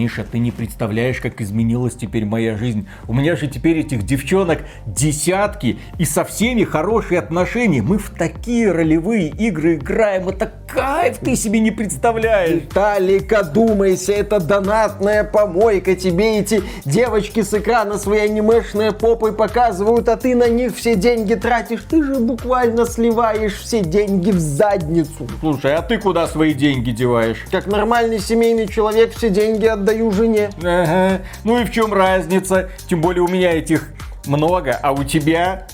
Миша, ты не представляешь, как изменилась теперь моя жизнь. У меня же теперь этих девчонок десятки, и со всеми хорошие отношения. Мы в такие ролевые игры играем. Это кайф, ты себе не представляешь. Виталик, одумайся, это донатная помойка. Тебе эти девочки с экрана свои анимешные попы показывают, а ты на них все деньги тратишь. Ты же буквально сливаешь все деньги в задницу. Слушай, а ты куда свои деньги деваешь? Как нормальный семейный человек все деньги отдаю жене. Ага. Ну и в чем разница? Тем более у меня этих много, а у тебя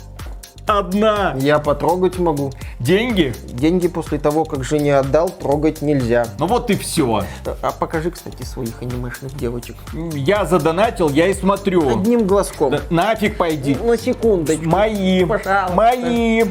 одна. Я потрогать могу. Деньги? Деньги после того, как жене отдал, трогать нельзя. Ну вот и все. А покажи, кстати, своих анимешных девочек. Я задонатил, я и смотрю. Одним глазком. Да нафиг пойди. На секундочку. Мои. Пожалуйста. Мои.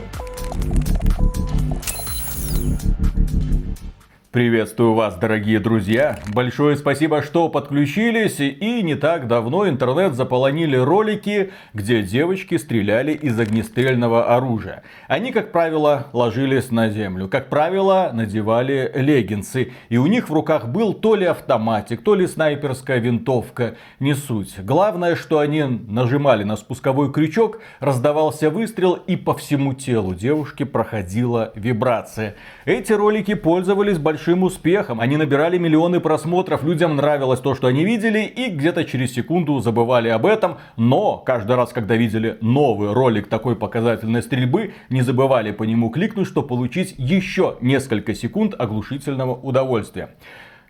Приветствую вас, дорогие друзья. Большое спасибо, что подключились. И не так давно интернет заполонили ролики, где девочки стреляли из огнестрельного оружия. Они, как правило, ложились на землю. Как правило, надевали леггинсы. И у них в руках был то ли автоматик, то ли снайперская винтовка. Не суть. Главное, что они нажимали на спусковой крючок, раздавался выстрел и по всему телу девушки проходила вибрация. Эти ролики пользовались большим большим успехом. Они набирали миллионы просмотров, людям нравилось то, что они видели, и где-то через секунду забывали об этом. Но каждый раз, когда видели новый ролик такой показательной стрельбы, не забывали по нему кликнуть, чтобы получить еще несколько секунд оглушительного удовольствия.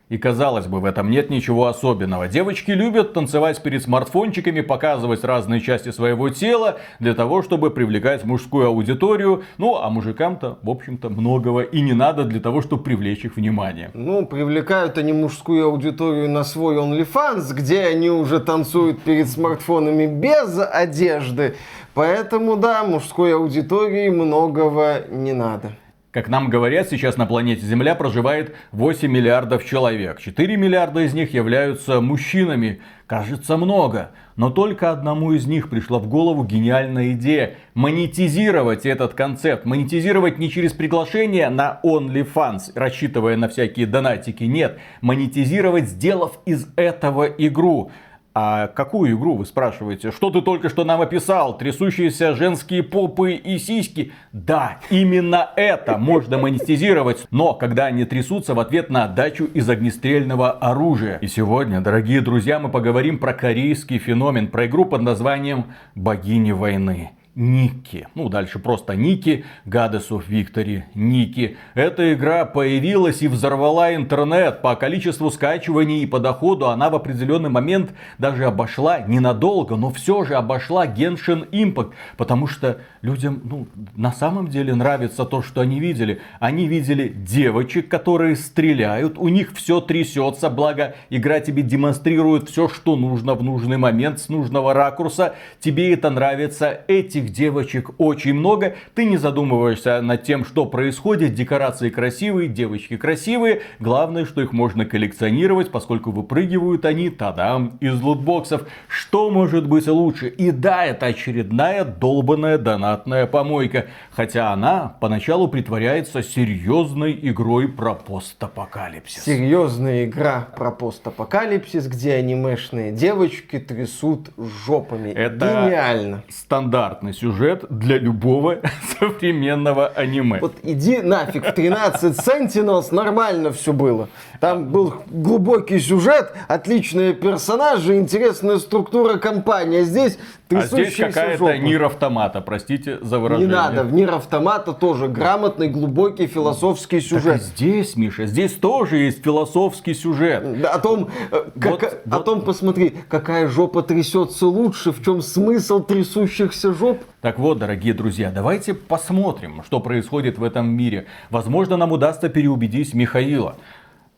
И казалось бы, в этом нет ничего особенного. Девочки любят танцевать перед смартфончиками, показывать разные части своего тела, для того, чтобы привлекать мужскую аудиторию. Ну, а мужикам-то, в общем-то, многого и не надо для того, чтобы привлечь их внимание. Ну, привлекают они мужскую аудиторию на свой OnlyFans, где они уже танцуют перед смартфонами без одежды. Поэтому, да, мужской аудитории многого не надо. Как нам говорят, сейчас на планете Земля проживает 8 миллиардов человек. 4 миллиарда из них являются мужчинами. Кажется много. Но только одному из них пришла в голову гениальная идея монетизировать этот концепт. Монетизировать не через приглашение на OnlyFans, рассчитывая на всякие донатики. Нет, монетизировать, сделав из этого игру. А какую игру, вы спрашиваете? Что ты только что нам описал? Трясущиеся женские попы и сиськи? Да, именно это можно монетизировать, но когда они трясутся в ответ на отдачу из огнестрельного оружия. И сегодня, дорогие друзья, мы поговорим про корейский феномен, про игру под названием «Богини войны». Ники. Ну, дальше просто Ники, Goddess of Victory, Ники. Эта игра появилась и взорвала интернет. По количеству скачиваний и по доходу она в определенный момент даже обошла ненадолго, но все же обошла Genshin Impact. Потому что людям, ну, на самом деле нравится то, что они видели. Они видели девочек, которые стреляют, у них все трясется, благо игра тебе демонстрирует все, что нужно в нужный момент, с нужного ракурса. Тебе это нравится. Эти этих девочек очень много. Ты не задумываешься над тем, что происходит. Декорации красивые, девочки красивые. Главное, что их можно коллекционировать, поскольку выпрыгивают они, тадам, из лутбоксов. Что может быть лучше? И да, это очередная долбанная донатная помойка. Хотя она поначалу притворяется серьезной игрой про постапокалипсис. Серьезная игра про постапокалипсис, где анимешные девочки трясут жопами. Это Гениально. стандартный сюжет для любого современного аниме. Вот иди нафиг, в 13 Sentinels нормально все было. Там был глубокий сюжет, отличные персонажи, интересная структура компании. Здесь а здесь какая-то Нир Автомата, простите за выражение. Не надо, в Нир Автомата тоже грамотный, глубокий философский сюжет. Так здесь, Миша, здесь тоже есть философский сюжет. Да, о том, э, как, вот, о вот. том, посмотри, какая жопа трясется лучше, в чем смысл трясущихся жоп. Так вот, дорогие друзья, давайте посмотрим, что происходит в этом мире. Возможно, нам удастся переубедить Михаила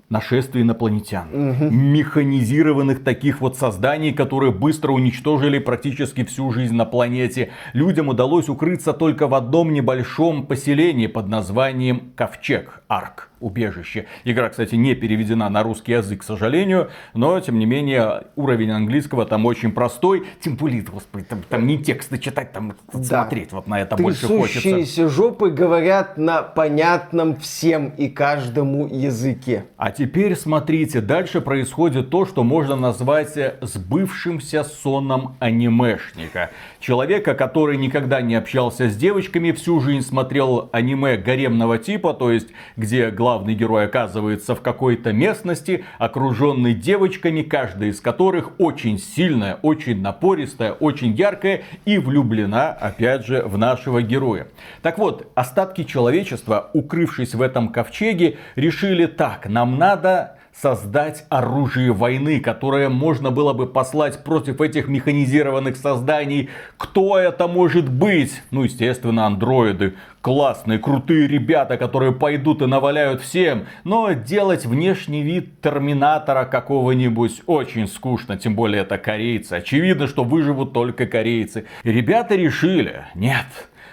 нашествие инопланетян. Угу. Механизированных таких вот созданий, которые быстро уничтожили практически всю жизнь на планете. Людям удалось укрыться только в одном небольшом поселении под названием Ковчег, Арк. Убежище. Игра, кстати, не переведена на русский язык, к сожалению, но, тем не менее, уровень английского там очень простой. Тем более, господи, там, там не тексты читать, там да. смотреть вот на это больше хочется. жопы говорят на понятном всем и каждому языке. А теперь смотрите, дальше происходит то, что можно назвать сбывшимся соном анимешника. Человека, который никогда не общался с девочками, всю жизнь смотрел аниме гаремного типа, то есть где главный герой оказывается в какой-то местности, окруженный девочками, каждая из которых очень сильная, очень напористая, очень яркая и влюблена, опять же, в нашего героя. Так вот, остатки человечества, укрывшись в этом ковчеге, решили так, нам надо создать оружие войны, которое можно было бы послать против этих механизированных созданий. Кто это может быть? Ну, естественно, андроиды. Классные, крутые ребята, которые пойдут и наваляют всем. Но делать внешний вид терминатора какого-нибудь очень скучно. Тем более это корейцы. Очевидно, что выживут только корейцы. И ребята решили, нет,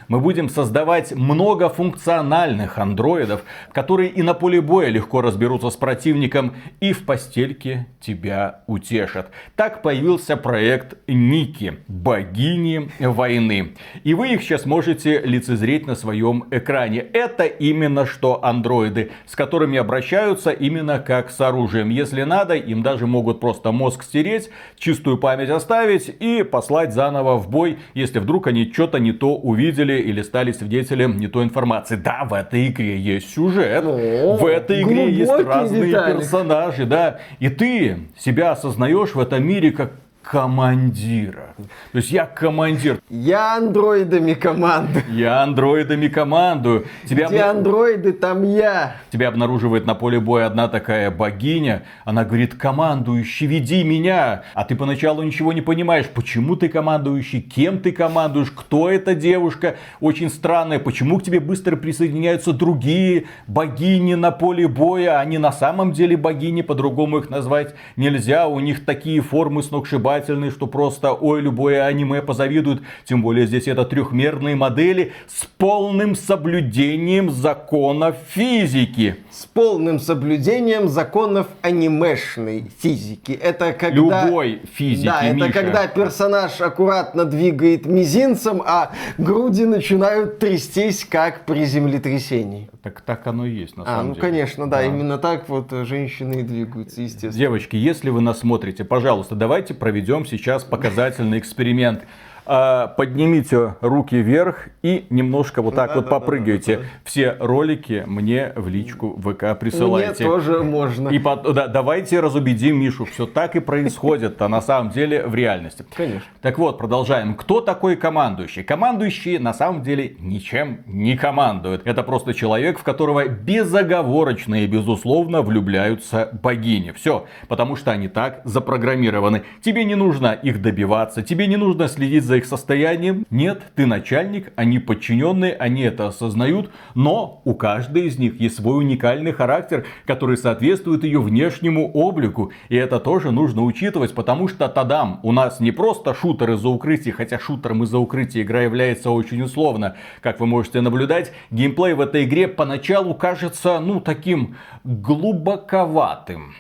мы будем создавать многофункциональных андроидов, которые и на поле боя легко разберутся с противником и в постельке тебя утешат. Так появился проект Ники, богини войны. И вы их сейчас можете лицезреть на своем экране. Это именно что андроиды, с которыми обращаются именно как с оружием. Если надо, им даже могут просто мозг стереть, чистую память оставить и послать заново в бой, если вдруг они что-то не то увидели или стали свидетелем не той информации. Да, в этой игре есть сюжет, О, в этой игре есть разные детали. персонажи, да. И ты себя осознаешь в этом мире как командира. То есть я командир. Я андроидами командую. Я андроидами командую. Тебя Где об... андроиды, там я. Тебя обнаруживает на поле боя одна такая богиня. Она говорит, командующий, веди меня. А ты поначалу ничего не понимаешь, почему ты командующий, кем ты командуешь, кто эта девушка. Очень странная, почему к тебе быстро присоединяются другие богини на поле боя. Они на самом деле богини, по-другому их назвать нельзя. У них такие формы сногсшибательные очаровательный, что просто ой, любое аниме позавидует. Тем более здесь это трехмерные модели с полным соблюдением законов физики. С полным соблюдением законов анимешной физики. Это когда... Любой физики, Да, Миша. это когда персонаж аккуратно двигает мизинцем, а груди начинают трястись, как при землетрясении. Так, так оно и есть, на а, самом ну, деле. конечно, да, да, именно так вот женщины и двигаются, естественно. Девочки, если вы нас смотрите, пожалуйста, давайте проведем сейчас показательный эксперимент. А, поднимите руки вверх и немножко вот так да, вот да, попрыгайте. Да, да, да. Все ролики мне в личку ВК присылайте. Мне тоже можно. И по, да, давайте разубедим Мишу, все так и происходит, а на самом деле в реальности. Конечно. Так вот, продолжаем. Кто такой командующий? Командующий на самом деле ничем не командует. Это просто человек, в которого безоговорочно и безусловно влюбляются богини. Все, потому что они так запрограммированы. Тебе не нужно их добиваться, тебе не нужно следить за за их состоянием. Нет, ты начальник, они подчиненные, они это осознают, но у каждой из них есть свой уникальный характер, который соответствует ее внешнему облику. И это тоже нужно учитывать, потому что тадам, у нас не просто шутер из-за укрытия, хотя шутером из-за укрытия игра является очень условно. Как вы можете наблюдать, геймплей в этой игре поначалу кажется, ну, таким глубоковатым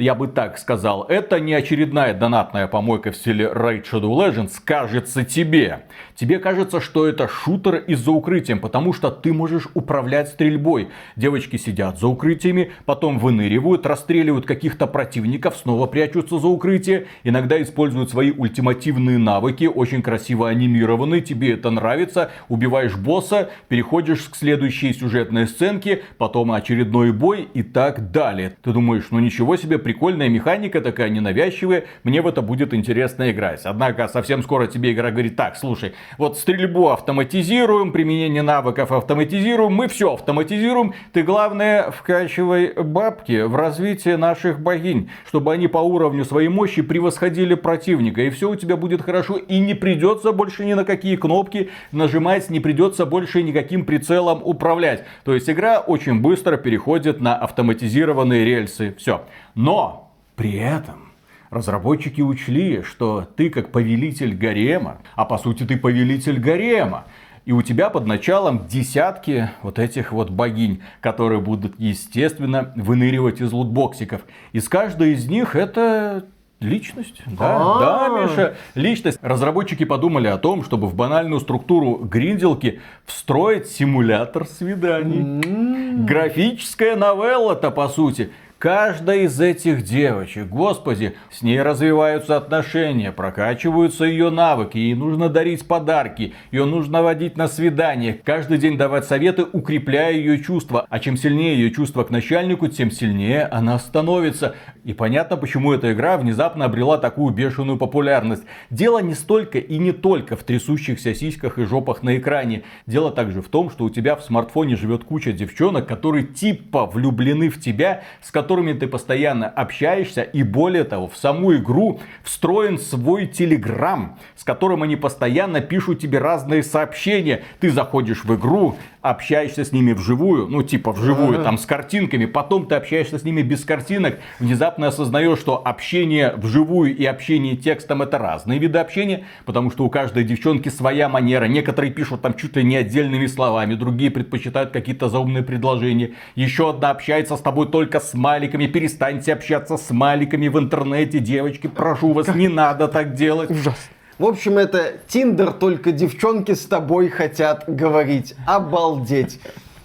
я бы так сказал, это не очередная донатная помойка в стиле Raid Shadow Legends, кажется тебе. Тебе кажется, что это шутер из-за укрытием, потому что ты можешь управлять стрельбой. Девочки сидят за укрытиями, потом выныривают, расстреливают каких-то противников, снова прячутся за укрытие, иногда используют свои ультимативные навыки, очень красиво анимированы, тебе это нравится, убиваешь босса, переходишь к следующей сюжетной сценке, потом очередной бой и так далее. Ты думаешь, ну ничего себе, прикольная механика, такая ненавязчивая, мне в это будет интересно играть. Однако совсем скоро тебе игра говорит, так, слушай, вот стрельбу автоматизируем, применение навыков автоматизируем, мы все автоматизируем, ты главное вкачивай бабки в развитие наших богинь, чтобы они по уровню своей мощи превосходили противника, и все у тебя будет хорошо, и не придется больше ни на какие кнопки нажимать, не придется больше никаким прицелом управлять. То есть игра очень быстро переходит на автоматизированные рельсы. Все. Но при этом разработчики учли, что ты как повелитель гарема, а по сути ты повелитель гарема, И у тебя под началом десятки вот этих вот богинь, которые будут, естественно, выныривать из лутбоксиков. И с каждой из них это Личность, да, А-а-а. да, Миша, личность. Разработчики подумали о том, чтобы в банальную структуру гринделки встроить симулятор свиданий. Графическая новелла-то, по сути. Каждая из этих девочек, господи, с ней развиваются отношения, прокачиваются ее навыки, ей нужно дарить подарки, ее нужно водить на свидание, каждый день давать советы, укрепляя ее чувства. А чем сильнее ее чувства к начальнику, тем сильнее она становится. И понятно, почему эта игра внезапно обрела такую бешеную популярность. Дело не столько и не только в трясущихся сиськах и жопах на экране. Дело также в том, что у тебя в смартфоне живет куча девчонок, которые типа влюблены в тебя, с которыми которыми ты постоянно общаешься. И более того, в саму игру встроен свой телеграм, с которым они постоянно пишут тебе разные сообщения. Ты заходишь в игру, общаешься с ними вживую, ну типа вживую, там с картинками, потом ты общаешься с ними без картинок, внезапно осознаешь, что общение вживую и общение текстом это разные виды общения, потому что у каждой девчонки своя манера, некоторые пишут там чуть ли не отдельными словами, другие предпочитают какие-то заумные предложения, еще одна общается с тобой только с маликами, перестаньте общаться с маликами в интернете, девочки, прошу вас, не надо так делать. Ужасно. В общем, это Тиндер, только девчонки с тобой хотят говорить. Обалдеть.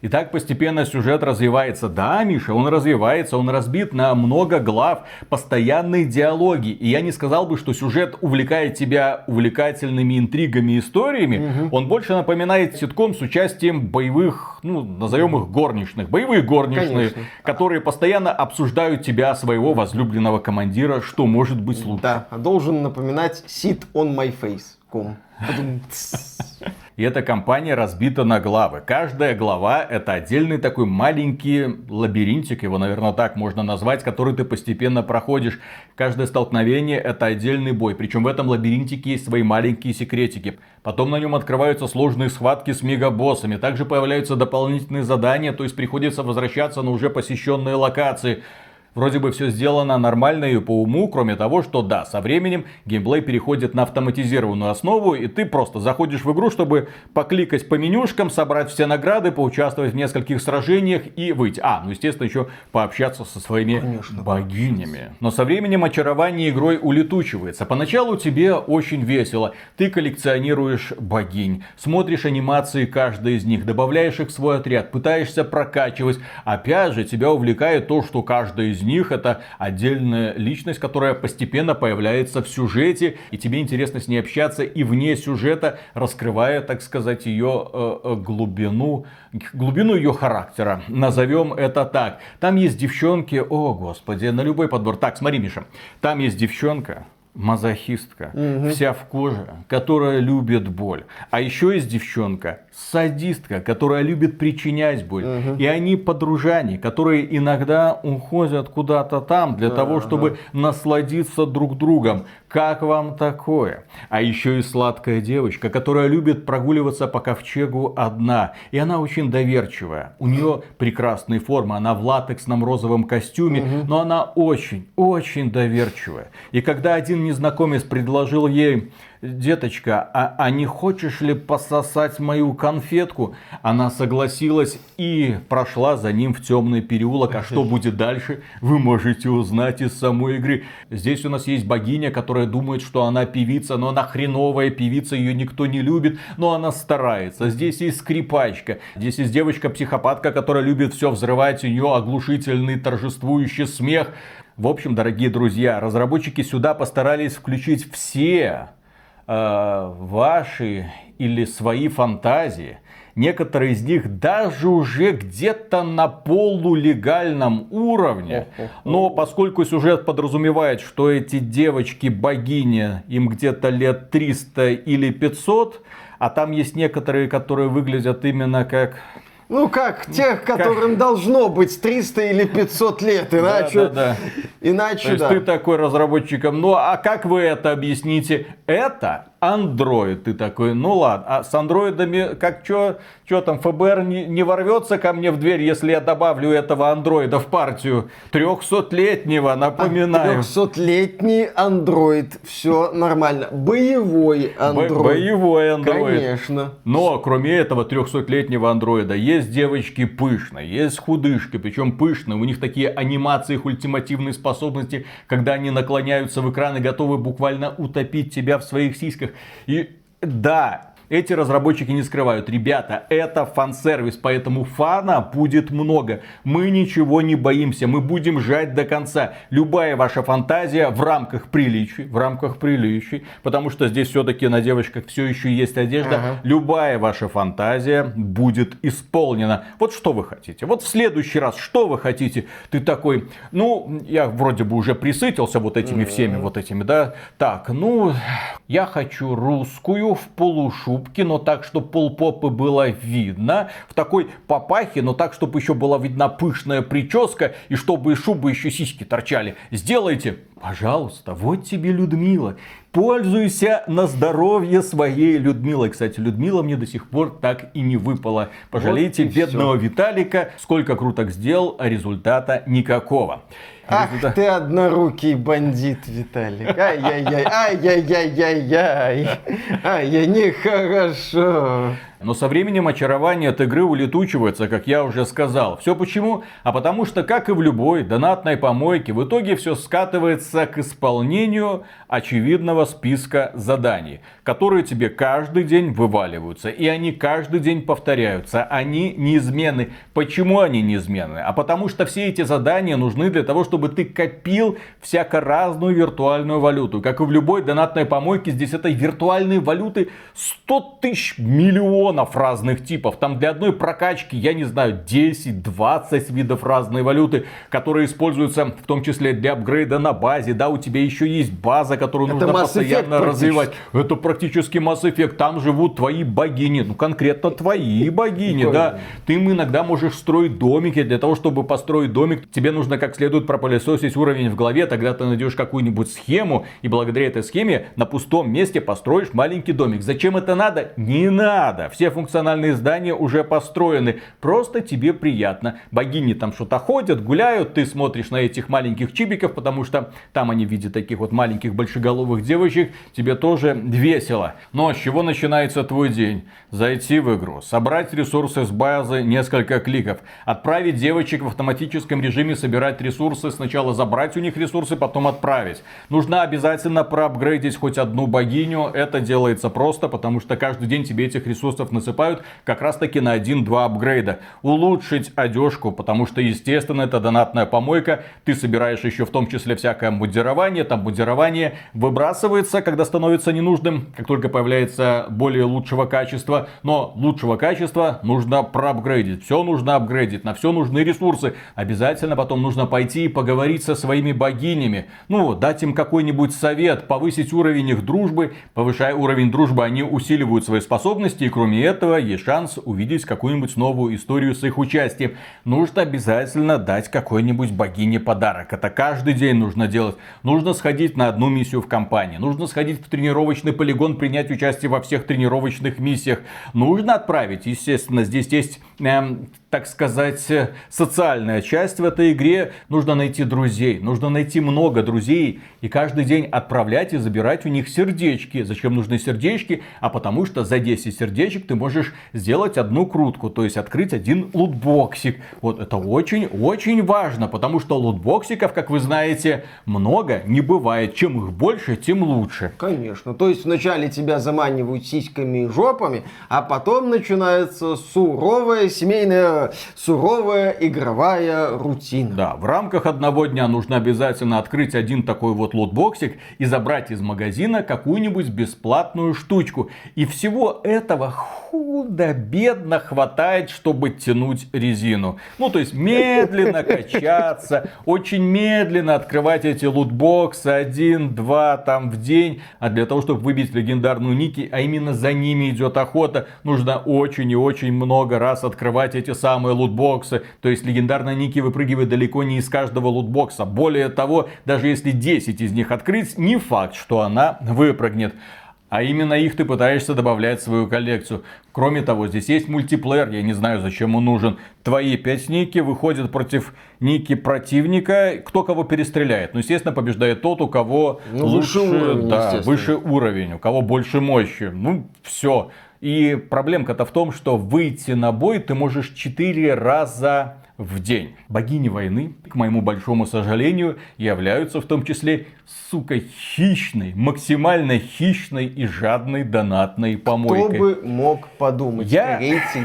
И так постепенно сюжет развивается. Да, Миша, он развивается, он разбит на много глав, постоянные диалоги. И я не сказал бы, что сюжет увлекает тебя увлекательными интригами и историями. Угу. Он больше напоминает ситком с участием боевых, ну, назовем их горничных. Боевые горничные, Конечно. которые постоянно обсуждают тебя, своего возлюбленного командира, что может быть лучше. Да, а должен напоминать sit on my face. И эта компания разбита на главы. Каждая глава это отдельный такой маленький лабиринтик, его, наверное, так можно назвать, который ты постепенно проходишь. Каждое столкновение это отдельный бой. Причем в этом лабиринтике есть свои маленькие секретики. Потом на нем открываются сложные схватки с мегабоссами. Также появляются дополнительные задания, то есть приходится возвращаться на уже посещенные локации. Вроде бы все сделано нормально и по уму, кроме того, что да, со временем геймплей переходит на автоматизированную основу, и ты просто заходишь в игру, чтобы покликать по менюшкам, собрать все награды, поучаствовать в нескольких сражениях и выйти. А, ну естественно еще пообщаться со своими Конечно, богинями. Но со временем очарование игрой улетучивается. Поначалу тебе очень весело. Ты коллекционируешь богинь, смотришь анимации каждой из них, добавляешь их в свой отряд, пытаешься прокачивать. Опять же, тебя увлекает то, что каждая из них это отдельная личность, которая постепенно появляется в сюжете, и тебе интересно с ней общаться и вне сюжета, раскрывая, так сказать, ее э, э, глубину, глубину ее характера. Назовем это так. Там есть девчонки, о господи, на любой подбор. Так, смотри, Миша, там есть девчонка, мазохистка, угу. вся в коже, которая любит боль. А еще есть девчонка, садистка, которая любит причинять боль. Угу. И они подружане, которые иногда уходят куда-то там для ага. того, чтобы насладиться друг другом. Как вам такое? А еще и сладкая девочка, которая любит прогуливаться по ковчегу одна. И она очень доверчивая. У нее прекрасные формы. Она в латексном розовом костюме, угу. но она очень, очень доверчивая. И когда один незнакомец предложил ей деточка, а, а не хочешь ли пососать мою конфетку? Она согласилась и прошла за ним в темный переулок. А что будет дальше, вы можете узнать из самой игры. Здесь у нас есть богиня, которая думает, что она певица, но она хреновая певица, ее никто не любит, но она старается. Здесь есть скрипачка, здесь есть девочка-психопатка, которая любит все взрывать, у нее оглушительный торжествующий смех. В общем, дорогие друзья, разработчики сюда постарались включить все э, ваши или свои фантазии. Некоторые из них даже уже где-то на полулегальном уровне. Но поскольку сюжет подразумевает, что эти девочки богини, им где-то лет 300 или 500, а там есть некоторые, которые выглядят именно как ну как, тех, которым как... должно быть 300 или 500 лет, иначе... Да, да, да. Иначе, То есть да. ты такой разработчиком, ну а как вы это объясните? Это Android. Ты такой, ну ладно, а с андроидами как что, что там, ФБР не, не ворвется ко мне в дверь, если я добавлю этого андроида в партию? Трехсотлетнего, напоминаю. Трехсотлетний андроид, все нормально. Боевой андроид. Бо боевой андроид. Конечно. Но кроме этого трехсотлетнего андроида есть девочки пышные, есть худышки, причем пышные. У них такие анимации, их ультимативные способности, когда они наклоняются в экран и готовы буквально утопить тебя в своих сиськах. И да, эти разработчики не скрывают, ребята, это фан-сервис, поэтому фана будет много. Мы ничего не боимся, мы будем жать до конца. Любая ваша фантазия в рамках приличий, в рамках приличий, потому что здесь все-таки на девочках все еще есть одежда. Ага. Любая ваша фантазия будет исполнена. Вот что вы хотите? Вот в следующий раз, что вы хотите? Ты такой, ну, я вроде бы уже присытился вот этими всеми вот этими, да? Так, ну, я хочу русскую в полушу юбке, но так, чтобы полпопы было видно. В такой папахе, но так, чтобы еще была видна пышная прическа и чтобы из шубы еще сиськи торчали. Сделайте, пожалуйста, вот тебе Людмила. Пользуйся на здоровье своей Людмилой. Кстати, Людмила мне до сих пор так и не выпала. Пожалейте вот бедного все. Виталика. Сколько круток сделал, а результата никакого. Ах Результат... ты однорукий бандит, Виталик. Ай-яй-яй, ай-яй-яй-яй-яй. Ай-яй, нехорошо. Но со временем очарование от игры улетучивается, как я уже сказал. Все почему? А потому что, как и в любой донатной помойке, в итоге все скатывается к исполнению очевидного списка заданий, которые тебе каждый день вываливаются. И они каждый день повторяются. Они неизменны. Почему они неизменны? А потому что все эти задания нужны для того, чтобы ты копил всяко разную виртуальную валюту. Как и в любой донатной помойке, здесь этой виртуальной валюты 100 тысяч миллионов миллионов разных типов. Там для одной прокачки, я не знаю, 10-20 видов разной валюты, которые используются в том числе для апгрейда на базе. Да, у тебя еще есть база, которую Это нужно постоянно развивать. Это практически Mass Effect. Там живут твои богини. Ну, конкретно твои богини, да. Ты им иногда можешь строить домики. Для того, чтобы построить домик, тебе нужно как следует пропылесосить уровень в голове. Тогда ты найдешь какую-нибудь схему. И благодаря этой схеме на пустом месте построишь маленький домик. Зачем это надо? Не надо. Все функциональные здания уже построены. Просто тебе приятно. Богини там что-то ходят, гуляют, ты смотришь на этих маленьких чибиков, потому что там они в виде таких вот маленьких большеголовых девочек. Тебе тоже весело. Но с чего начинается твой день? Зайти в игру, собрать ресурсы с базы, несколько кликов, отправить девочек в автоматическом режиме собирать ресурсы, сначала забрать у них ресурсы, потом отправить. Нужно обязательно проапгрейдить хоть одну богиню. Это делается просто, потому что каждый день тебе этих ресурсов ресурсов насыпают как раз таки на 1-2 апгрейда. Улучшить одежку, потому что, естественно, это донатная помойка. Ты собираешь еще в том числе всякое мудирование. Там мудирование выбрасывается, когда становится ненужным, как только появляется более лучшего качества. Но лучшего качества нужно проапгрейдить. Все нужно апгрейдить, на все нужны ресурсы. Обязательно потом нужно пойти и поговорить со своими богинями. Ну, дать им какой-нибудь совет, повысить уровень их дружбы. Повышая уровень дружбы, они усиливают свои способности и кроме Кроме этого, есть шанс увидеть какую-нибудь новую историю с их участием. Нужно обязательно дать какой-нибудь богине подарок. Это каждый день нужно делать. Нужно сходить на одну миссию в компании. Нужно сходить в тренировочный полигон, принять участие во всех тренировочных миссиях. Нужно отправить, естественно, здесь есть эм, так сказать, социальная часть в этой игре. Нужно найти друзей, нужно найти много друзей и каждый день отправлять и забирать у них сердечки. Зачем нужны сердечки? А потому что за 10 сердечек ты можешь сделать одну крутку, то есть открыть один лутбоксик. Вот это очень-очень важно, потому что лутбоксиков, как вы знаете, много не бывает. Чем их больше, тем лучше. Конечно. То есть вначале тебя заманивают сиськами и жопами, а потом начинается суровая семейная суровая игровая рутина. Да, в рамках одного дня нужно обязательно открыть один такой вот лутбоксик и забрать из магазина какую-нибудь бесплатную штучку. И всего этого худо-бедно хватает, чтобы тянуть резину. Ну, то есть медленно качаться, очень медленно открывать эти лутбоксы один, два там в день. А для того, чтобы выбить легендарную Ники, а именно за ними идет охота, нужно очень и очень много раз открывать эти самые лутбоксы. То есть легендарная Ники выпрыгивает далеко не из каждого лутбокса. Более того, даже если 10 из них открыть, не факт, что она выпрыгнет. А именно их ты пытаешься добавлять в свою коллекцию. Кроме того, здесь есть мультиплеер, я не знаю, зачем он нужен. Твои пять ники выходят против ники противника, кто кого перестреляет. Ну, естественно, побеждает тот, у кого ну, лучше, уровень, да, выше уровень, у кого больше мощи. Ну, все. И проблемка-то в том, что выйти на бой ты можешь 4 раза в день. Богини войны, к моему большому сожалению, являются в том числе сука, хищной, максимально хищной и жадной донатной помойкой. Кто бы мог подумать, Я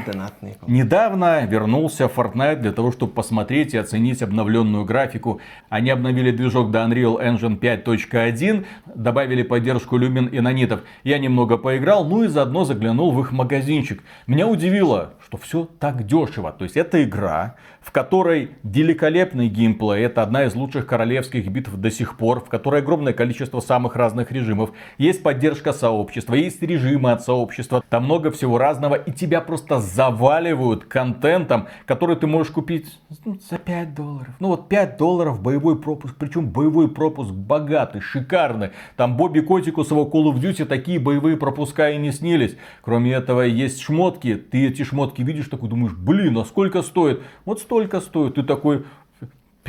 донатные недавно вернулся в Fortnite для того, чтобы посмотреть и оценить обновленную графику. Они обновили движок до Unreal Engine 5.1, добавили поддержку люмен и нанитов. Я немного поиграл, ну и заодно заглянул в их магазинчик. Меня удивило, что все так дешево. То есть это игра, в которой великолепный геймплей, это одна из лучших королевских битв до сих пор, в которой огромное количество самых разных режимов, есть поддержка сообщества, есть режимы от сообщества, там много всего разного, и тебя просто заваливают контентом, который ты можешь купить ну, за 5 долларов. Ну вот 5 долларов боевой пропуск, причем боевой пропуск богатый, шикарный. Там Бобби Котику с его Call of Duty такие боевые пропуска и не снились. Кроме этого есть шмотки, ты эти шмотки видишь, такой думаешь, блин, а сколько стоит? Вот столько стоит. Ты такой,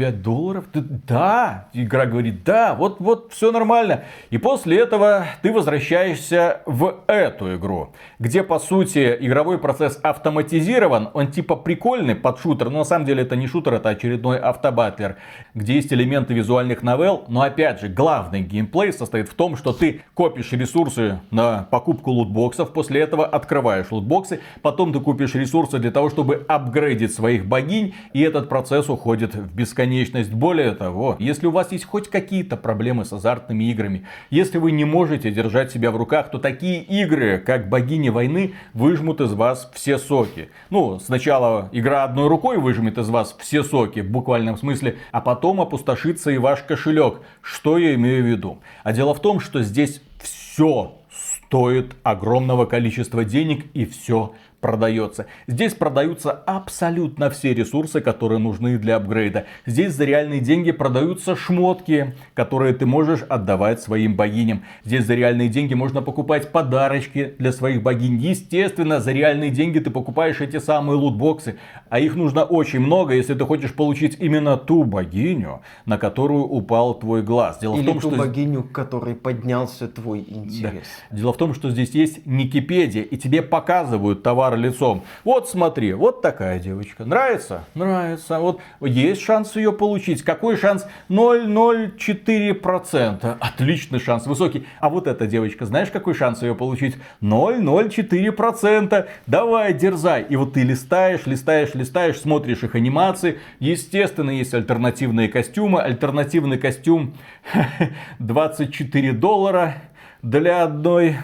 5 долларов? Ты, да, игра говорит, да, вот, вот все нормально. И после этого ты возвращаешься в эту игру, где по сути игровой процесс автоматизирован, он типа прикольный под шутер, но на самом деле это не шутер, это очередной автобатлер, где есть элементы визуальных новелл, но опять же главный геймплей состоит в том, что ты копишь ресурсы на покупку лутбоксов, после этого открываешь лутбоксы, потом ты купишь ресурсы для того, чтобы апгрейдить своих богинь, и этот процесс уходит в бесконечность бесконечность. Более того, если у вас есть хоть какие-то проблемы с азартными играми, если вы не можете держать себя в руках, то такие игры, как богини войны, выжмут из вас все соки. Ну, сначала игра одной рукой выжмет из вас все соки, в буквальном смысле, а потом опустошится и ваш кошелек. Что я имею в виду? А дело в том, что здесь все стоит огромного количества денег и все продается. Здесь продаются абсолютно все ресурсы, которые нужны для апгрейда. Здесь за реальные деньги продаются шмотки, которые ты можешь отдавать своим богиням. Здесь за реальные деньги можно покупать подарочки для своих богинь. Естественно, за реальные деньги ты покупаешь эти самые лутбоксы. А их нужно очень много, если ты хочешь получить именно ту богиню, на которую упал твой глаз. Дело Или в том, ту что... богиню, к которой поднялся твой интерес. Да. Дело в том, что здесь есть Никипедия, и тебе показывают товар товар лицом. Вот смотри, вот такая девочка. Нравится? Нравится. Вот есть шанс ее получить. Какой шанс? 0,04%. Отличный шанс, высокий. А вот эта девочка, знаешь, какой шанс ее получить? 0,04%. Давай, дерзай. И вот ты листаешь, листаешь, листаешь, смотришь их анимации. Естественно, есть альтернативные костюмы. Альтернативный костюм 24 доллара для одной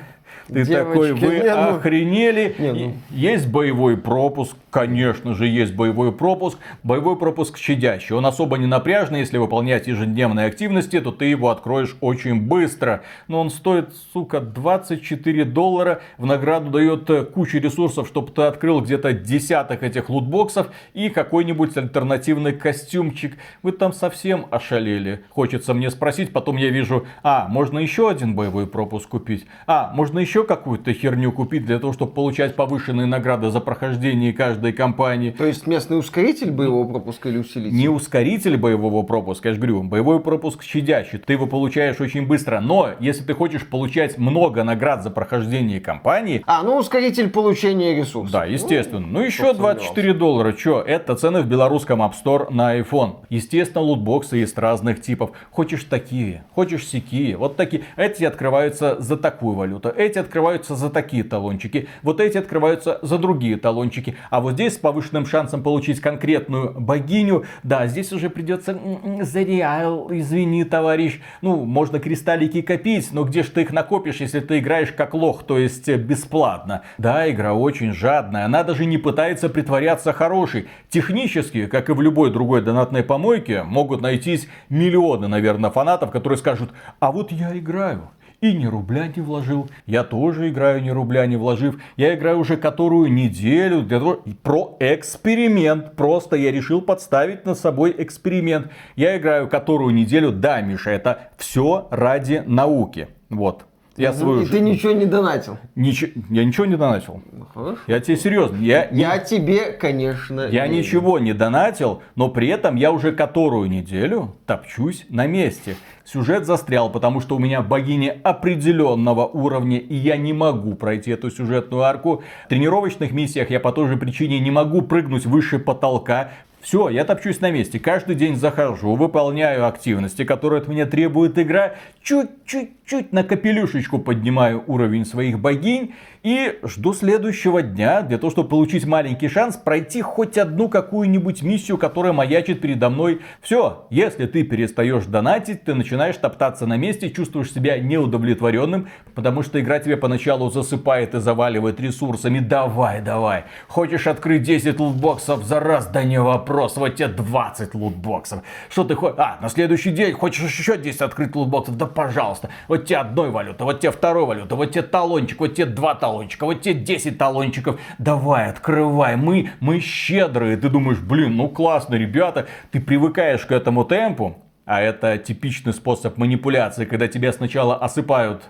ты Девочки, такой, вы не, ну... охренели. Не, ну... Есть боевой пропуск, конечно же, есть боевой пропуск. Боевой пропуск щадящий. Он особо не напряжный. Если выполнять ежедневные активности, то ты его откроешь очень быстро. Но он стоит, сука, 24 доллара. В награду дает э, кучу ресурсов, чтобы ты открыл где-то десяток этих лутбоксов и какой-нибудь альтернативный костюмчик. Вы там совсем ошалели. Хочется мне спросить, потом я вижу, а, можно еще один боевой пропуск купить. А, можно еще еще какую-то херню купить для того, чтобы получать повышенные награды за прохождение каждой кампании. То есть местный ускоритель боевого пропуска или усилитель? Не ускоритель боевого пропуска, я же говорю, боевой пропуск щадящий. Ты его получаешь очень быстро. Но если ты хочешь получать много наград за прохождение кампании... А, ну ускоритель получения ресурсов. Да, естественно. Ну, ну еще 24 доллара. Че, это цены в белорусском App Store на iPhone. Естественно, лутбоксы есть разных типов. Хочешь такие, хочешь сякие. Вот такие. Эти открываются за такую валюту. Эти открываются за такие талончики, вот эти открываются за другие талончики. А вот здесь с повышенным шансом получить конкретную богиню, да, здесь уже придется за реал, извини, товарищ. Ну, можно кристаллики копить, но где же ты их накопишь, если ты играешь как лох, то есть бесплатно. Да, игра очень жадная, она даже не пытается притворяться хорошей. Технически, как и в любой другой донатной помойке, могут найтись миллионы, наверное, фанатов, которые скажут, а вот я играю, и ни рубля не вложил. Я тоже играю ни рубля не вложив. Я играю уже которую неделю для того, про эксперимент. Просто я решил подставить над собой эксперимент. Я играю которую неделю. Да, Миша, это все ради науки. Вот. Я свою И ты ничего не донатил. Ничего, я ничего не донатил. Хорошо. Я тебе серьезно. Я, не- Я тебе, конечно, я верю. ничего не донатил, но при этом я уже которую неделю топчусь на месте. Сюжет застрял, потому что у меня богиня определенного уровня, и я не могу пройти эту сюжетную арку. В тренировочных миссиях я по той же причине не могу прыгнуть выше потолка. Все, я топчусь на месте. Каждый день захожу, выполняю активности, которые от меня требует игра. Чуть-чуть-чуть на капелюшечку поднимаю уровень своих богинь. И жду следующего дня для того, чтобы получить маленький шанс пройти хоть одну какую-нибудь миссию, которая маячит передо мной. Все, если ты перестаешь донатить, ты начинаешь топтаться на месте, чувствуешь себя неудовлетворенным, потому что игра тебе поначалу засыпает и заваливает ресурсами. Давай, давай. Хочешь открыть 10 лутбоксов за раз? Да не вопрос. Вот тебе 20 лутбоксов. Что ты хочешь? А, на следующий день хочешь еще 10 открыть лутбоксов? Да пожалуйста. Вот тебе одной валюта, вот тебе второй валюта, вот тебе талончик, вот тебе два талончика, вот тебе 10 талончиков. Давай, открывай. Мы, мы щедрые. Ты думаешь, блин, ну классно, ребята. Ты привыкаешь к этому темпу. А это типичный способ манипуляции, когда тебя сначала осыпают,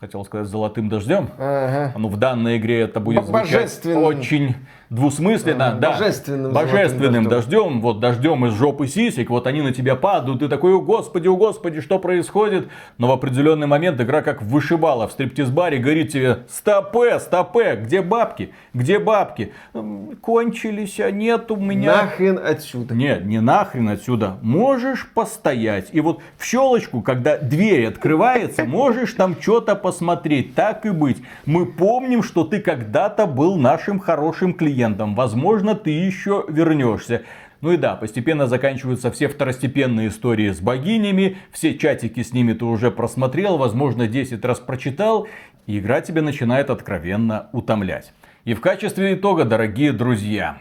хотел сказать, золотым дождем. Ага. Ну, в данной игре это будет звучать очень двусмысленно. Ага, да. божественным Божественным золотым дождем. Вот дождем из жопы сисек. Вот они на тебя падают. Ты такой, о господи, о господи, что происходит? Но в определенный момент игра как вышибала в стриптиз-баре. Говорит тебе, стопе, стопе, где бабки? Где бабки? «М, Кончились, а нет у меня. Нахрен отсюда. Нет, не нахрен отсюда. Можешь постоять. И вот в щелочку, когда дверь открывается, можешь там что-то посмотреть. Так и быть. Мы помним, что ты когда-то был нашим хорошим клиентом. Возможно, ты еще вернешься. Ну и да, постепенно заканчиваются все второстепенные истории с богинями, все чатики с ними ты уже просмотрел, возможно, 10 раз прочитал, и игра тебя начинает откровенно утомлять. И в качестве итога, дорогие друзья,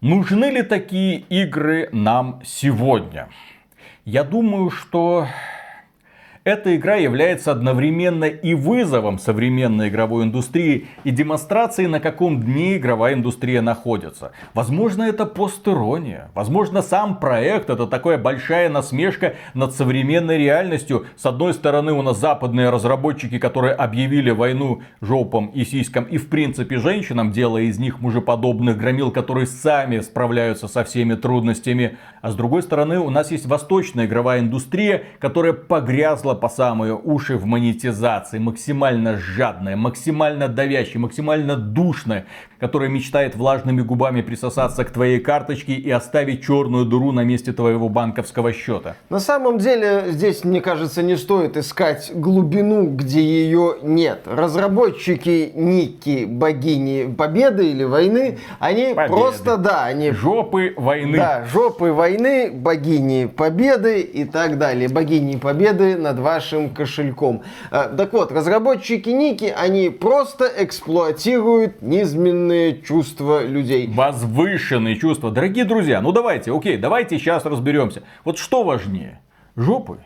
нужны ли такие игры нам сегодня? Я думаю, что эта игра является одновременно и вызовом современной игровой индустрии и демонстрацией, на каком дне игровая индустрия находится. Возможно, это постерония. Возможно, сам проект это такая большая насмешка над современной реальностью. С одной стороны, у нас западные разработчики, которые объявили войну жопам и сиськам и в принципе женщинам, делая из них мужеподобных громил, которые сами справляются со всеми трудностями. А с другой стороны, у нас есть восточная игровая индустрия, которая погрязла по самые уши в монетизации, максимально жадная, максимально давящая, максимально душная, которая мечтает влажными губами присосаться к твоей карточке и оставить черную дыру на месте твоего банковского счета. На самом деле, здесь, мне кажется, не стоит искать глубину, где ее нет. Разработчики Ники, богини победы или войны, они Победы. просто, да, они Жопы войны. Да, жопы войны, богини победы и так далее. Богини победы над вашим кошельком. А, Так вот, разработчики Ники, они просто эксплуатируют низменные чувства людей. Возвышенные чувства. Дорогие друзья, ну давайте, окей, давайте сейчас разберемся. Вот что важнее, жопы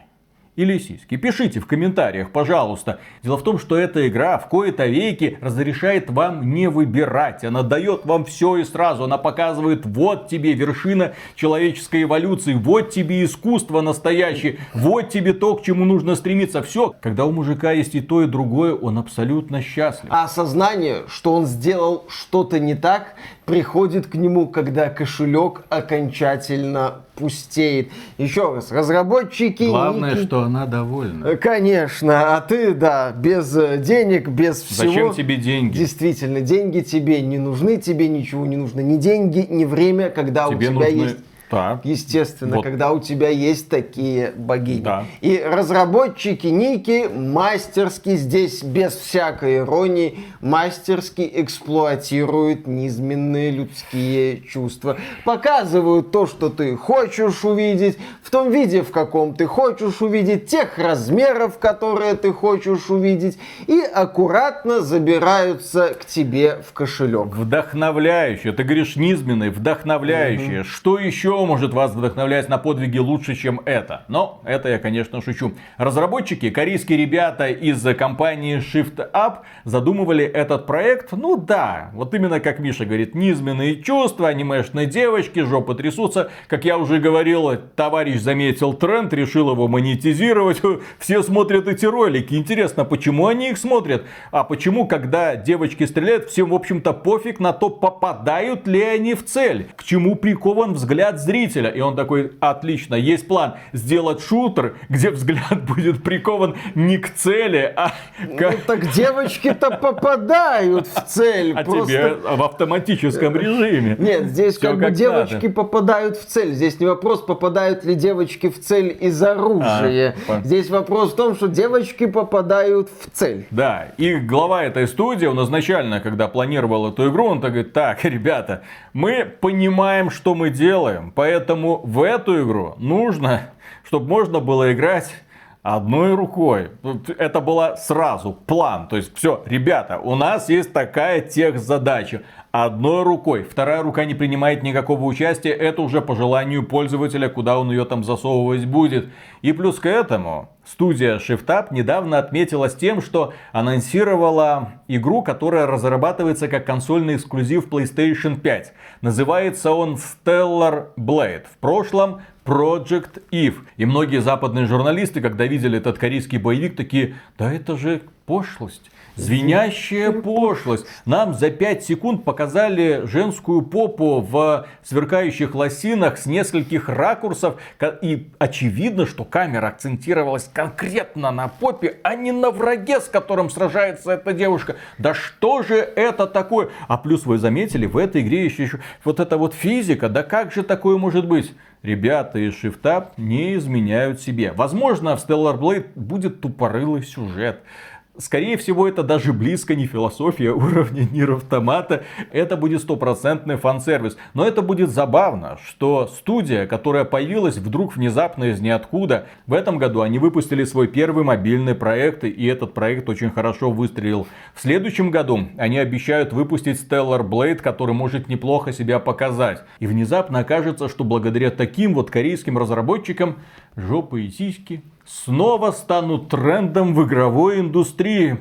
или сиськи? Пишите в комментариях, пожалуйста. Дело в том, что эта игра в кои-то веки разрешает вам не выбирать. Она дает вам все и сразу. Она показывает, вот тебе вершина человеческой эволюции, вот тебе искусство настоящее, вот тебе то, к чему нужно стремиться. Все, когда у мужика есть и то, и другое, он абсолютно счастлив. А осознание, что он сделал что-то не так, приходит к нему, когда кошелек окончательно пустеет. Еще раз, разработчики Главное, Ники- что она довольна. Э, Конечно, а ты, да, без э, денег, без всего. Зачем тебе деньги? Действительно, деньги тебе не нужны, тебе ничего не нужно. Ни деньги, ни время, когда у Тебе тебя нужны... есть... Так. Естественно, Вот. когда у тебя есть такие богини. Да. И разработчики Ники мастерски здесь, без всякой иронии, мастерски эксплуатируют низменные людские чувства. Показывают то, что ты хочешь увидеть, в том виде, в каком ты хочешь увидеть, тех размеров, которые ты хочешь увидеть, и аккуратно забираются к тебе в кошелек. Вдохновляющее. Ты говоришь низменное, вдохновляющее. Что еще Что может вас вдохновлять на подвиги лучше, чем это? Но это я, конечно, шучу. Разработчики, корейские ребята из компании Shift Up задумывали этот проект, ну да, вот именно как Миша говорит, низменные чувства, анимешные девочки, жопы трясутся. Как я уже говорил, товарищ заметил тренд, решил его монетизировать. Все смотрят эти ролики. Интересно, почему они их смотрят? А почему, когда девочки стреляют, всем, в общем-то, пофиг на то, попадают ли они в цель? К чему прикован взгляд зрителя? И он такой, отлично, есть план сделать шутер, где взгляд будет прикован не к цели, а... Ну так девочки-то попадают в цель. А просто... тебе в автоматическом режиме. Нет, здесь как, как бы девочки надо. попадают в цель. Здесь не вопрос, попадают ли девочки в цель из оружия. А, здесь вопрос в том, что девочки попадают в цель. Да, и глава этой студии, он изначально, когда планировал эту игру, он так говорит, так, ребята, мы понимаем, что мы делаем, поэтому в эту игру нужно, чтобы можно было играть одной рукой. Это было сразу план. То есть, все, ребята, у нас есть такая тех задача. Одной рукой. Вторая рука не принимает никакого участия. Это уже по желанию пользователя, куда он ее там засовывать будет. И плюс к этому, студия ShiftUp недавно отметилась тем, что анонсировала игру, которая разрабатывается как консольный эксклюзив PlayStation 5. Называется он Stellar Blade. В прошлом Project Eve. И многие западные журналисты, когда видели этот корейский боевик, такие, да это же пошлость. Звенящая пошлость. Нам за 5 секунд показали женскую попу в сверкающих лосинах с нескольких ракурсов. И очевидно, что камера акцентировалась конкретно на попе, а не на враге, с которым сражается эта девушка. Да что же это такое? А плюс вы заметили, в этой игре еще, еще вот эта вот физика. Да как же такое может быть? Ребята из Shift не изменяют себе. Возможно, в Stellar Blade будет тупорылый сюжет. Скорее всего, это даже близко не философия уровня Нир Автомата. Это будет стопроцентный фан-сервис. Но это будет забавно, что студия, которая появилась вдруг внезапно из ниоткуда, в этом году они выпустили свой первый мобильный проект, и этот проект очень хорошо выстрелил. В следующем году они обещают выпустить Stellar Blade, который может неплохо себя показать. И внезапно окажется, что благодаря таким вот корейским разработчикам жопы и сиськи снова станут трендом в игровой индустрии.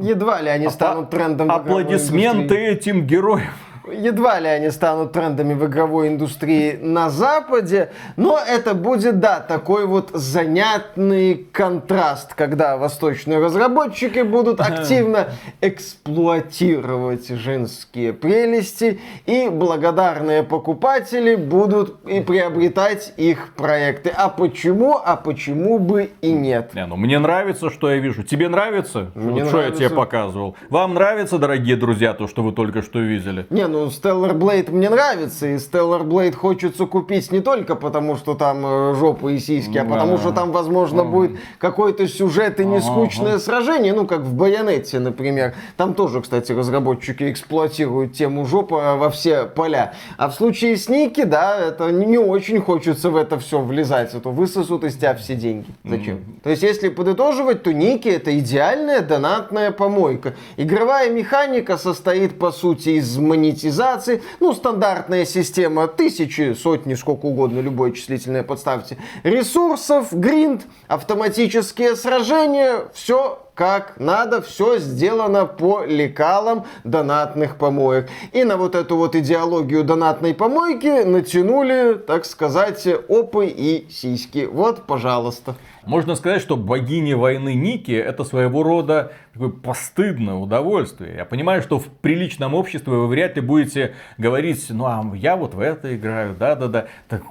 Едва ли они станут трендом в игровой Аплодисменты этим героям едва ли они станут трендами в игровой индустрии на Западе, но это будет, да, такой вот занятный контраст, когда восточные разработчики будут активно эксплуатировать женские прелести, и благодарные покупатели будут и приобретать их проекты. А почему? А почему бы и нет? Не, ну мне нравится, что я вижу. Тебе нравится? Мне что нравится. я тебе показывал? Вам нравится, дорогие друзья, то, что вы только что видели? Не, ну Stellar Blade мне нравится, и Stellar Blade хочется купить не только потому, что там э, жопа и сиськи, а потому что там, возможно, будет какой-то сюжет и не скучное сражение, ну, как в Байонете, например. Там тоже, кстати, разработчики эксплуатируют тему жопа во все поля. А в случае с Ники, да, это не очень хочется в это все влезать, а то высосут из тебя все деньги. Зачем? То есть, если подытоживать, то Ники это идеальная донатная помойка. Игровая механика состоит, по сути, из монетизации монетизации. Ну, стандартная система, тысячи, сотни, сколько угодно, любое числительное подставьте. Ресурсов, гринд, автоматические сражения, все как надо, все сделано по лекалам донатных помоек. И на вот эту вот идеологию донатной помойки натянули, так сказать, опы и сиськи. Вот, пожалуйста. Можно сказать, что богини войны Ники это своего рода такое постыдное удовольствие. Я понимаю, что в приличном обществе вы вряд ли будете говорить, ну а я вот в это играю, да-да-да. Так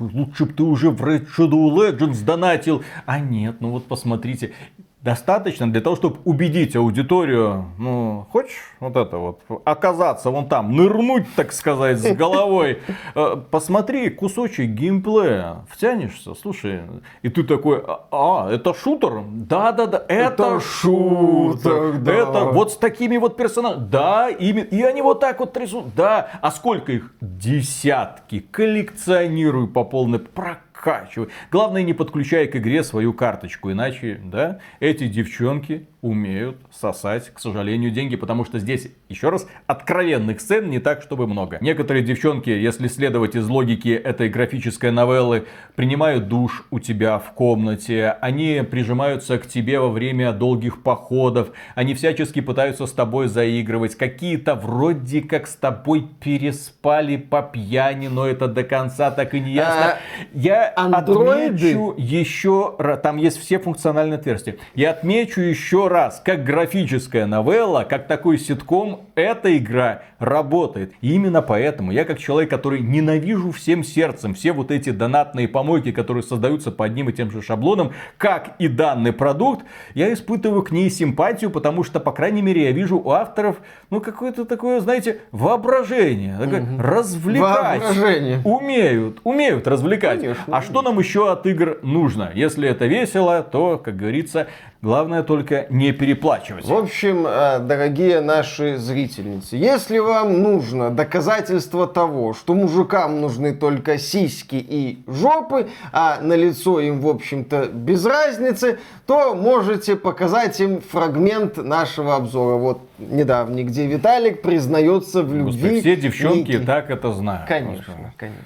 лучше бы ты уже в Red Shadow Legends донатил. А нет, ну вот посмотрите достаточно для того, чтобы убедить аудиторию, ну, хочешь вот это вот, оказаться вон там, нырнуть, так сказать, с головой, э, посмотри кусочек геймплея, втянешься, слушай, и ты такой, а, это шутер? Да-да-да, это, это шутер, да. это вот с такими вот персонажами, да, именно, и они вот так вот трясут, да, а сколько их? Десятки, коллекционирую по полной, прокатывай скачивай. Главное, не подключай к игре свою карточку, иначе, да, эти девчонки умеют сосать, к сожалению, деньги, потому что здесь, еще раз, откровенных сцен не так, чтобы много. Некоторые девчонки, если следовать из логики этой графической новеллы, принимают душ у тебя в комнате, они прижимаются к тебе во время долгих походов, они всячески пытаются с тобой заигрывать, какие-то вроде как с тобой переспали по пьяни, но это до конца так и не ясно. А, Я андроиды? отмечу еще, ра- там есть все функциональные отверстия. Я отмечу еще раз, как графическая новелла, как такой ситком, эта игра работает. И именно поэтому я как человек, который ненавижу всем сердцем все вот эти донатные помойки, которые создаются по одним и тем же шаблонам, как и данный продукт, я испытываю к ней симпатию, потому что, по крайней мере, я вижу у авторов, ну, какое-то такое, знаете, воображение, такое развлекать. Воображение. Умеют, умеют развлекать. Конечно, а что нам еще от игр нужно? Если это весело, то, как говорится, главное только не переплачивать. В общем, э, дорогие наши зрительницы, если вам нужно доказательство того, что мужикам нужны только сиськи и жопы, а на лицо им, в общем-то, без разницы, то можете показать им фрагмент нашего обзора. Вот недавний, где Виталик признается в любви. Господи, все девчонки Ники. так это знают. Конечно, конечно.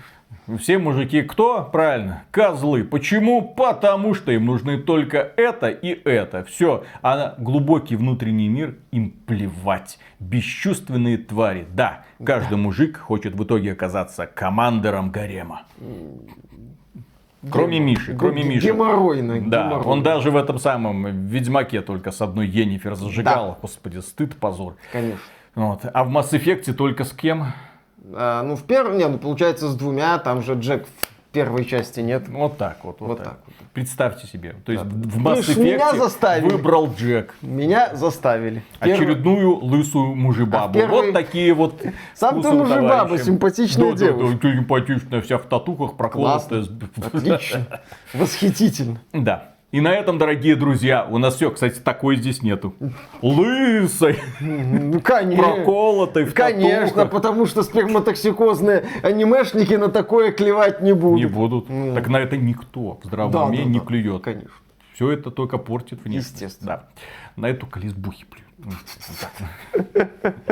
Все мужики кто? Правильно, козлы. Почему? Потому что им нужны только это и это. Все. А на глубокий внутренний мир им плевать. Бесчувственные твари. Да, каждый мужик хочет в итоге оказаться командором гарема. Кроме Миши, кроме Миши. Геморройно. Да, геморройно. он даже в этом самом Ведьмаке только с одной Енифер зажигал. Господи, стыд, позор. Конечно. Вот. А в Mass Effect только с кем? А, ну, в первом, не, ну, получается, с двумя, там же Джек в первой части нет. Вот так вот. Вот, Вот так. так вот. Представьте себе. То есть Да. в Mass Видишь, меня Effect заставили. выбрал Джек. Меня заставили. Первый- Очередную лысую мужебабу. А в первой- Вот такие вот Сам ты товарища. симпатичная да, девушка. Да, да, симпатичная, вся в татухах, проколотая. Отлично. Восхитительно. Да. И на этом, дорогие друзья, у нас все, кстати, такой здесь нету. Лысой, Ну, конечно. проколотой в Конечно, татухах. потому что сперматоксикозные анимешники на такое клевать не будут. Не будут. Так на это никто в здравом Да, уме да, не да, клюет. Конечно. Все это только портит внешность. Естественно. Да. На эту колесбухи плюют.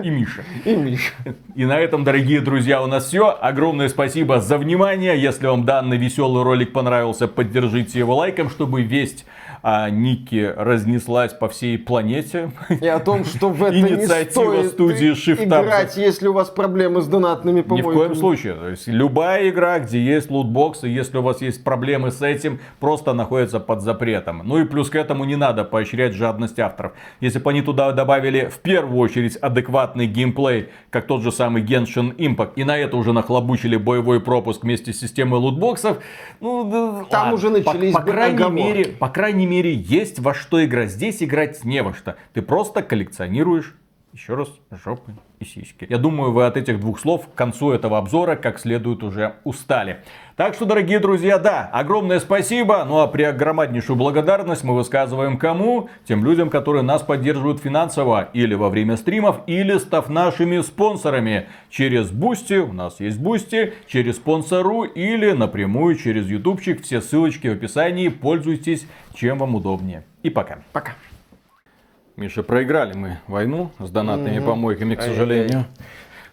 И Миша. И Миша. И на этом, дорогие друзья, у нас все. Огромное спасибо за внимание. Если вам данный веселый ролик понравился, поддержите его лайком, чтобы весть о Нике разнеслась по всей планете. И о том, что в это не Инициатива стоит студии Shift играть, если у вас проблемы с донатными Ни в помойками. коем случае. То есть любая игра, где есть лутбоксы, если у вас есть проблемы с этим, просто находится под запретом. Ну и плюс к этому не надо поощрять жадность авторов. Если бы они туда добавили в первую очередь адекватный геймплей, как тот же самый Genshin Impact, и на это уже нахлобучили боевой пропуск вместе с системой лутбоксов, ну, Там ладно. уже начались по, по крайней мере, по крайней мере, есть во что играть. Здесь играть не во что. Ты просто коллекционируешь еще раз, жопы и сиськи. Я думаю, вы от этих двух слов к концу этого обзора как следует уже устали. Так что, дорогие друзья, да, огромное спасибо. Ну а при громаднейшую благодарность мы высказываем кому? Тем людям, которые нас поддерживают финансово или во время стримов, или став нашими спонсорами. Через Бусти, у нас есть Бусти, через спонсорку или напрямую через ютубчик. Все ссылочки в описании. Пользуйтесь, чем вам удобнее. И пока. Пока. Миша, проиграли мы войну с донатными помойками, к Ай-яй-яй. сожалению.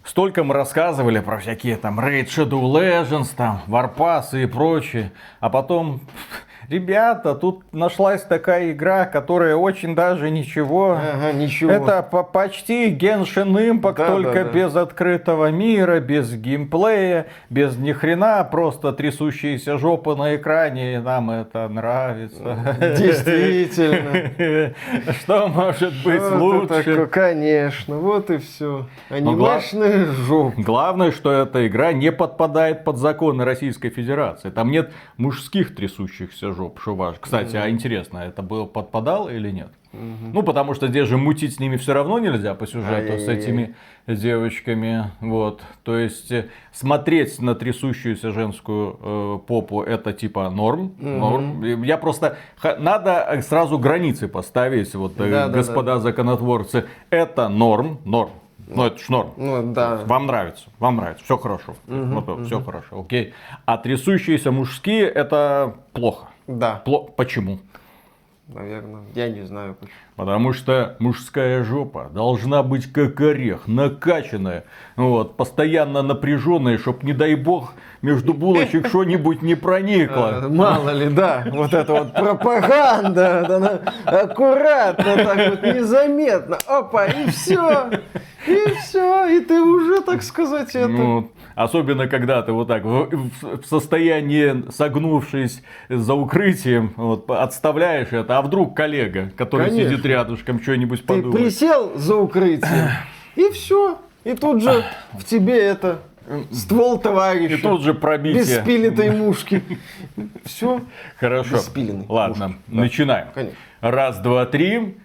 Столько мы рассказывали про всякие там Raid Shadow Legends, там, Warpass и прочее. А потом, ребята, тут нашлась такая игра, которая очень даже ничего. Ага, ничего. Это по- почти Genshin Impact, Да, только да, да. без открытого мира, без геймплея, без ни хрена, просто трясущиеся жопы на экране, и нам это нравится. Действительно. Что может быть лучше? Конечно, вот и все. Анимешная жопа. Главное, что эта игра не подпадает под законы Российской Федерации. Там нет мужских трясущихся жоп, что. Кстати, а интересно, это было подпадал или нет? Ну, потому что здесь же мутить с ними все равно нельзя по сюжету, с Ай-яй-яй. этими девочками. Вот. То есть, э, смотреть на трясущуюся женскую э, попу это типа норм. норм. Я просто... х- Надо э, сразу границы поставить, вот, э, господа законотворцы. Это норм, норм. Ну, это ж норм. Ну, да. Вам нравится, вам нравится, все хорошо. Вот, все хорошо, окей. А трясущиеся мужские это плохо. Да, Пло- Почему? наверное. Я не знаю. почему. Потому что мужская жопа должна быть как орех, накачанная, вот, постоянно напряженная, чтоб, не дай бог, между булочек что-нибудь не Э, проникло. Мало ли, да, вот это вот пропаганда, она аккуратно, так вот незаметно, опа, и все, и все, и ты уже, так сказать, это... Особенно когда ты вот так в, в- состоянии, согнувшись за укрытием, вот, отставляешь это, а вдруг коллега, который Конечно. сидит рядышком, что-нибудь Ты подумает. присел за укрытием, и все, и тут же в тебе это ствол товарища. И тут же пробитие. Без спилитой мушки. Все. Хорошо. Ладно, Мушки. Начинаем. Конечно. Раз, два, три.